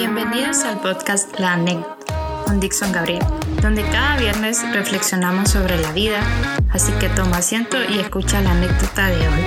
Bienvenidos al podcast La Anécdota con Dixon Gabriel, donde cada viernes reflexionamos sobre la vida, así que toma asiento y escucha la anécdota de hoy.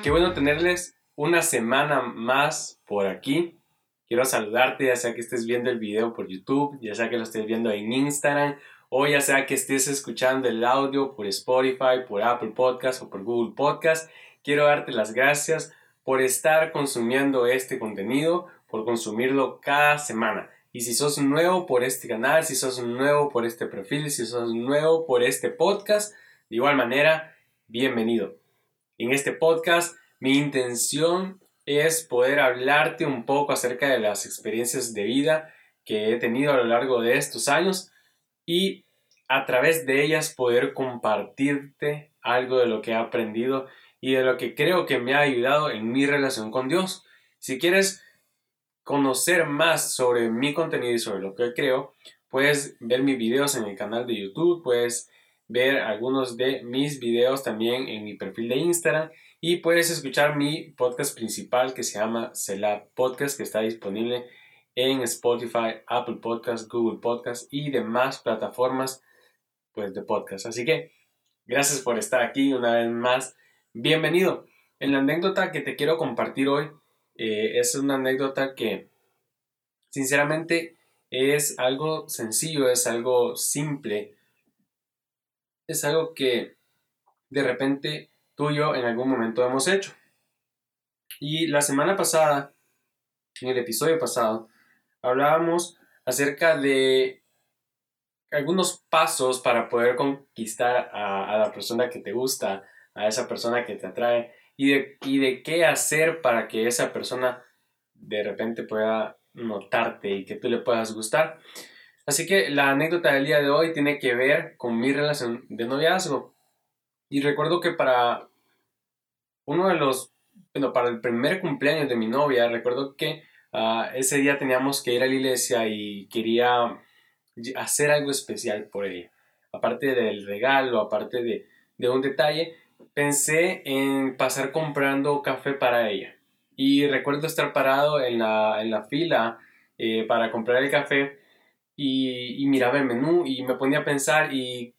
Qué bueno tenerles una semana más por aquí. Quiero saludarte, ya sea que estés viendo el video por YouTube, ya sea que lo estés viendo en Instagram, o ya sea que estés escuchando el audio por Spotify, por Apple Podcast o por Google Podcast. Quiero darte las gracias por estar consumiendo este contenido, por consumirlo cada semana. Y si sos nuevo por este canal, si sos nuevo por este perfil, si sos nuevo por este podcast, de igual manera, bienvenido. En este podcast, mi intención es poder hablarte un poco acerca de las experiencias de vida que he tenido a lo largo de estos años y a través de ellas poder compartirte algo de lo que he aprendido y de lo que creo que me ha ayudado en mi relación con Dios. Si quieres conocer más sobre mi contenido y sobre lo que creo, puedes ver mis videos en el canal de YouTube, puedes ver algunos de mis videos también en mi perfil de Instagram y puedes escuchar mi podcast principal que se llama Cela Podcast que está disponible en Spotify, Apple Podcast, Google Podcast y demás plataformas pues, de podcast. Así que gracias por estar aquí una vez más Bienvenido. En la anécdota que te quiero compartir hoy eh, es una anécdota que sinceramente es algo sencillo, es algo simple, es algo que de repente tú y yo en algún momento hemos hecho. Y la semana pasada, en el episodio pasado, hablábamos acerca de algunos pasos para poder conquistar a, a la persona que te gusta, a esa persona que te atrae y de, y de qué hacer para que esa persona de repente pueda notarte y que tú le puedas gustar. Así que la anécdota del día de hoy tiene que ver con mi relación de noviazgo. Y recuerdo que para uno de los, bueno, para el primer cumpleaños de mi novia, recuerdo que ah, ese día teníamos que ir a la iglesia y quería hacer algo especial por ella. Aparte del regalo, aparte de, de un detalle, pensé en pasar comprando café para ella. Y recuerdo estar parado en la, en la fila eh, para comprar el café y, y, miraba el menú y me ponía a pensar y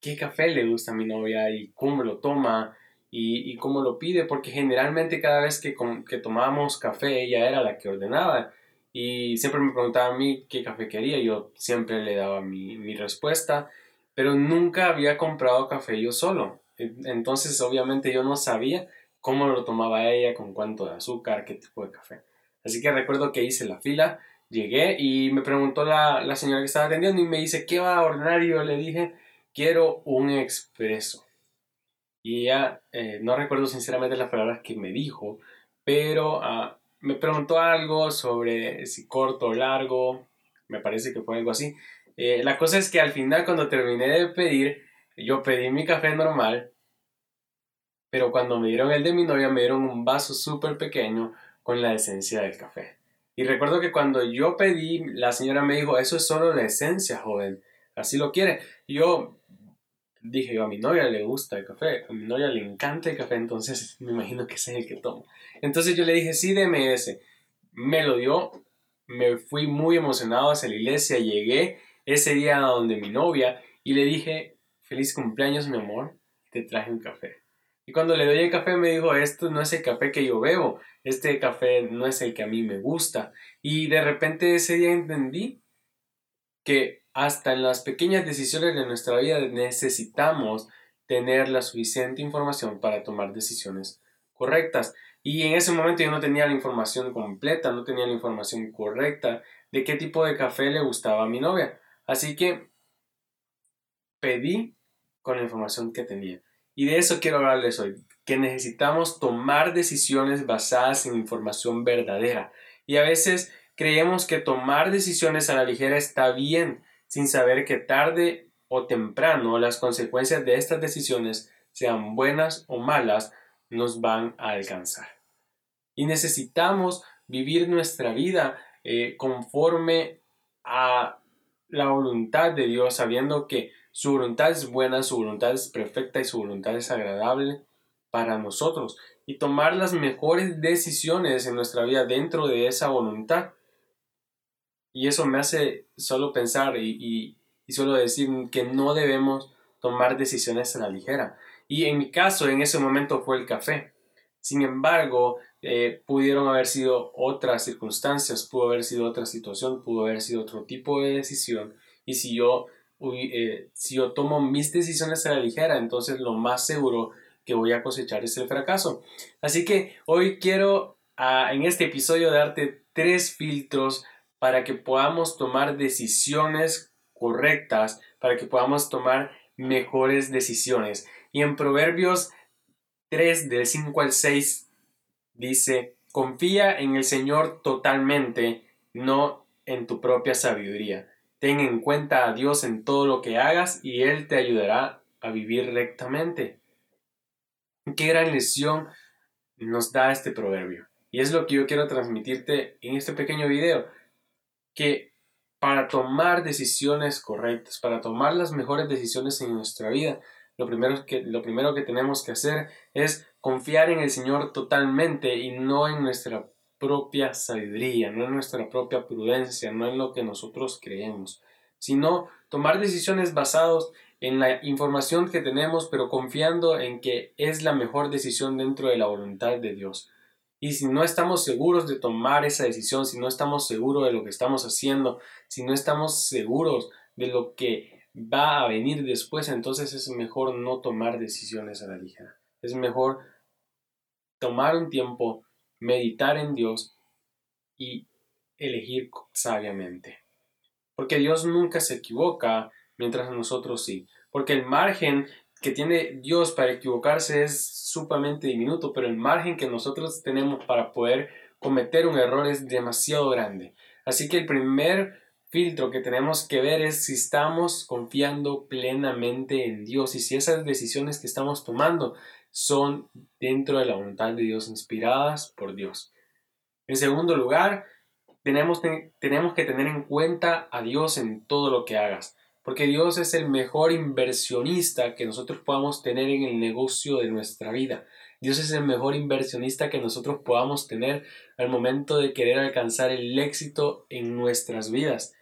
qué café le gusta a mi novia y cómo lo toma y, y cómo lo pide, porque generalmente cada vez que, que tomábamos café ella era la que ordenaba. Y siempre me preguntaba a mí qué café quería, yo siempre le daba mi, mi respuesta, pero nunca había comprado café yo solo. Entonces, obviamente, yo no sabía cómo lo tomaba ella, con cuánto de azúcar, qué tipo de café. Así que recuerdo que hice la fila, llegué y me preguntó la, la señora que estaba atendiendo y me dice, ¿qué va a ordenar? Y yo le dije, quiero un expreso. Y ella, eh, no recuerdo sinceramente las palabras que me dijo, pero ah, me preguntó algo sobre si corto o largo, me parece que fue algo así. Eh, la cosa es que al final cuando terminé de pedir, yo pedí mi café normal, pero cuando me dieron el de mi novia me dieron un vaso súper pequeño con la esencia del café. Y recuerdo que cuando yo pedí, la señora me dijo, eso es solo la esencia, joven, así lo quiere. Yo dije, yo a mi novia le gusta el café, a mi novia le encanta el café, entonces me imagino que ese es el que tomo. Entonces yo le dije, sí, deme ese. Me lo dio, me fui muy emocionado hacia la iglesia, llegué ese día donde mi novia y le dije, feliz cumpleaños, mi amor, te traje un café. Y cuando le doy el café me dijo, esto no es el café que yo bebo, este café no es el que a mí me gusta. Y de repente ese día entendí que hasta en las pequeñas decisiones de nuestra vida necesitamos tener la suficiente información para tomar decisiones correctas. Y en ese momento yo no tenía la información completa, no tenía la información correcta de qué tipo de café le gustaba a mi novia. Así que pedí con la información que tenía. Y de eso quiero hablarles hoy, que necesitamos tomar decisiones basadas en información verdadera. Y a veces creemos que tomar decisiones a la ligera está bien, sin saber que tarde o temprano las consecuencias de estas decisiones, sean buenas o malas, nos van a alcanzar. Y necesitamos vivir nuestra vida eh, conforme a la voluntad de Dios, sabiendo que su voluntad es buena, su voluntad es perfecta y su voluntad es agradable para nosotros y tomar las mejores decisiones en nuestra vida dentro de esa voluntad. Y eso me hace solo pensar y, y, solo decir que no debemos tomar decisiones a la ligera. Y en mi caso, en ese momento fue el café. Sin embargo, eh, pudieron haber sido otras circunstancias, pudo haber sido otra situación, pudo haber sido otro tipo de decisión. Y si yo, eh, si yo tomo mis decisiones a la ligera, entonces lo más seguro que voy a cosechar es el fracaso. Así que hoy quiero ah, en este episodio darte tres filtros para que podamos tomar decisiones correctas, para que podamos tomar mejores decisiones. Y en Proverbios 3 del 5 al 6 dice, confía en el Señor totalmente, no en tu propia sabiduría. Ten en cuenta a Dios en todo lo que hagas y Él te ayudará a vivir rectamente. Qué gran lección nos da este proverbio. Y es lo que yo quiero transmitirte en este pequeño video. Que para tomar decisiones correctas, para tomar las mejores decisiones en nuestra vida, lo primero que, lo primero que tenemos que hacer es confiar en el Señor totalmente y no en nuestra propia sabiduría, no en nuestra propia prudencia, no en lo que nosotros creemos, sino tomar decisiones basadas en la información que tenemos, pero confiando en que es la mejor decisión dentro de la voluntad de Dios. Y si no estamos seguros de tomar esa decisión, si no estamos seguros de lo que estamos haciendo, si no estamos seguros de lo que va a venir después, entonces es mejor no tomar decisiones a la ligera. Es mejor tomar un tiempo, meditar en Dios y elegir sabiamente. Porque Dios nunca se equivoca, mientras nosotros sí. Porque el margen que tiene Dios para equivocarse es sumamente diminuto, pero el margen que nosotros tenemos para poder cometer un error es demasiado grande. Así que el primer filtro que tenemos que ver es si estamos confiando plenamente en Dios y si esas decisiones que estamos tomando son dentro de la voluntad de Dios, inspiradas por Dios. En segundo lugar, tenemos, tenemos que tener en cuenta a Dios en todo lo que hagas porque Dios es el mejor inversionista que nosotros podamos tener en el negocio de nuestra vida. Dios es el mejor inversionista que nosotros podamos tener al momento de querer alcanzar el éxito en nuestras vidas.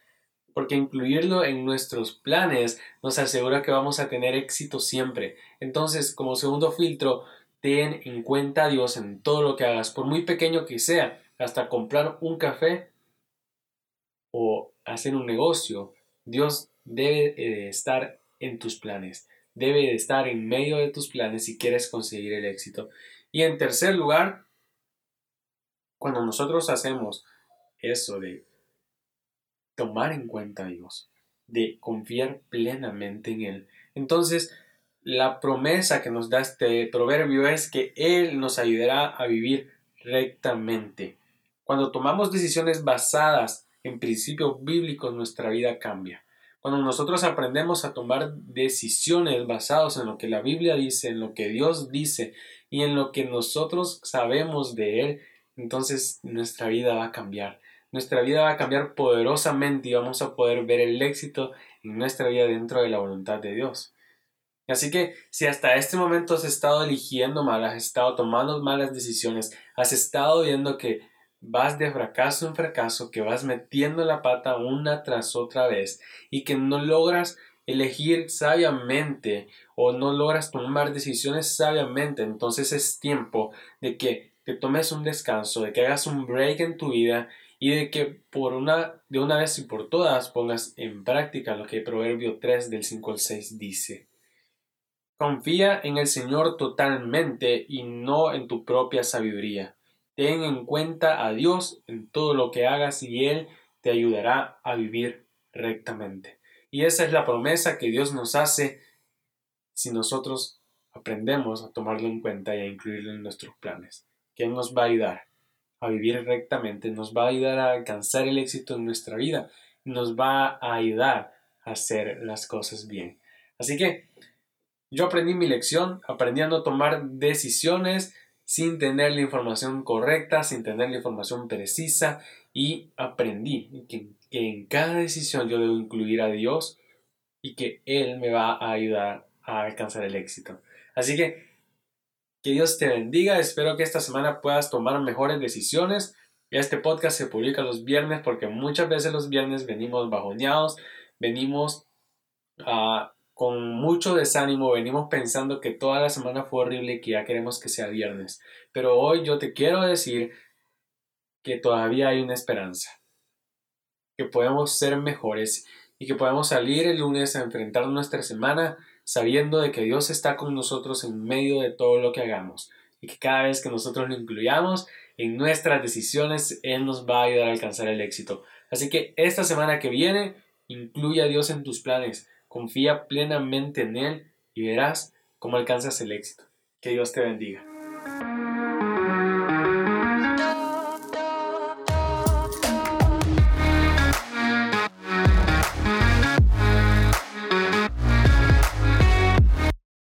Porque incluirlo en nuestros planes nos asegura que vamos a tener éxito siempre. Entonces, como segundo filtro, ten en cuenta a Dios en todo lo que hagas, por muy pequeño que sea, hasta comprar un café o hacer un negocio. Dios debe de estar en tus planes, debe de estar en medio de tus planes si quieres conseguir el éxito. Y en tercer lugar, cuando nosotros hacemos eso de tomar en cuenta a Dios, de confiar plenamente en Él, entonces la promesa que nos da este proverbio es que Él nos ayudará a vivir rectamente. Cuando tomamos decisiones basadas en principios bíblicos, nuestra vida cambia. Cuando nosotros aprendemos a tomar decisiones basadas en lo que la Biblia dice, en lo que Dios dice y en lo que nosotros sabemos de Él, entonces nuestra vida va a cambiar. Nuestra vida va a cambiar poderosamente y vamos a poder ver el éxito en nuestra vida dentro de la voluntad de Dios. Así que si hasta este momento has estado eligiendo mal, has estado tomando malas decisiones, has estado viendo que vas de fracaso en fracaso, que vas metiendo la pata una tras otra vez y que no logras elegir sabiamente o no logras tomar decisiones sabiamente, entonces es tiempo de que te tomes un descanso, de que hagas un break en tu vida y de que por una, de una vez y por todas pongas en práctica lo que Proverbio 3 del 5 al 6 dice. Confía en el Señor totalmente y no en tu propia sabiduría. Ten en cuenta a Dios en todo lo que hagas y Él te ayudará a vivir rectamente. Y esa es la promesa que Dios nos hace si nosotros aprendemos a tomarlo en cuenta y a incluirlo en nuestros planes. Que nos va a ayudar a vivir rectamente, nos va a ayudar a alcanzar el éxito en nuestra vida, nos va a ayudar a hacer las cosas bien. Así que yo aprendí mi lección, aprendiendo a tomar decisiones sin tener la información correcta, sin tener la información precisa y aprendí que, en cada decisión yo debo incluir a Dios y que Él me va a ayudar a alcanzar el éxito. Así que Que Dios te bendiga. Espero que esta semana puedas tomar mejores decisiones. Este podcast se publica los viernes porque muchas veces los viernes venimos bajoneados, venimos uh, con mucho desánimo, venimos pensando que toda la semana fue horrible y que ya queremos que sea viernes. Pero hoy yo te quiero decir que todavía hay una esperanza, que podemos ser mejores y que podemos salir el lunes a enfrentar nuestra semana sabiendo de que Dios está con nosotros en medio de todo lo que hagamos y que cada vez que nosotros lo incluyamos en nuestras decisiones, Él nos va a ayudar a alcanzar el éxito. Así que esta semana que viene, incluye a Dios en tus planes Confía plenamente en Él y verás cómo alcanzas el éxito. Que Dios te bendiga.